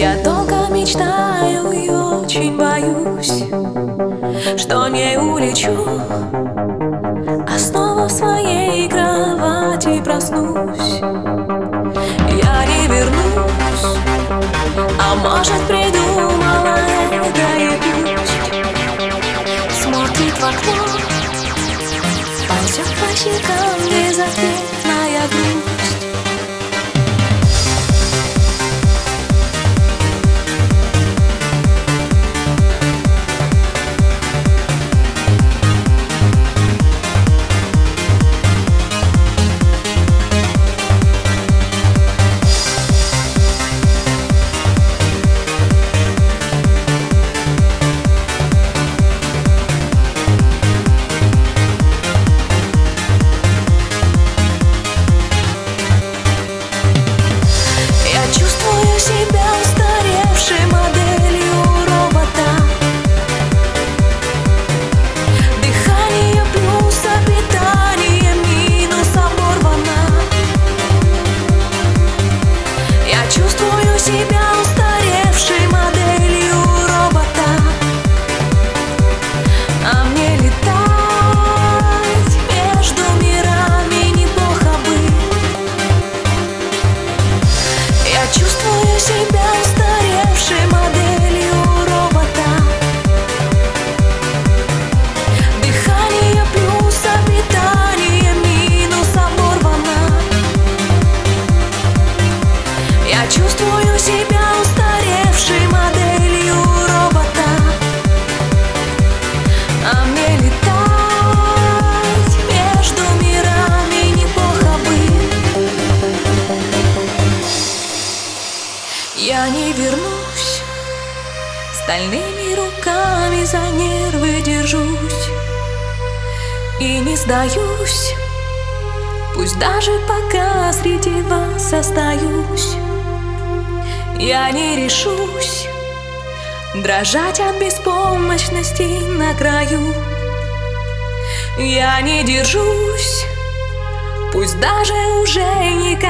Я долго мечтаю и очень боюсь, что не улечу, а снова в своей кровати проснусь. Я не вернусь, а может придумала это и пусть Смотрит в окно, ползет по щекам безответная грусть. Чувствую себя устаревшей Я не вернусь, стальными руками за нервы держусь. И не сдаюсь, пусть даже пока среди вас остаюсь. Я не решусь дрожать от беспомощности на краю. Я не держусь, пусть даже уже никогда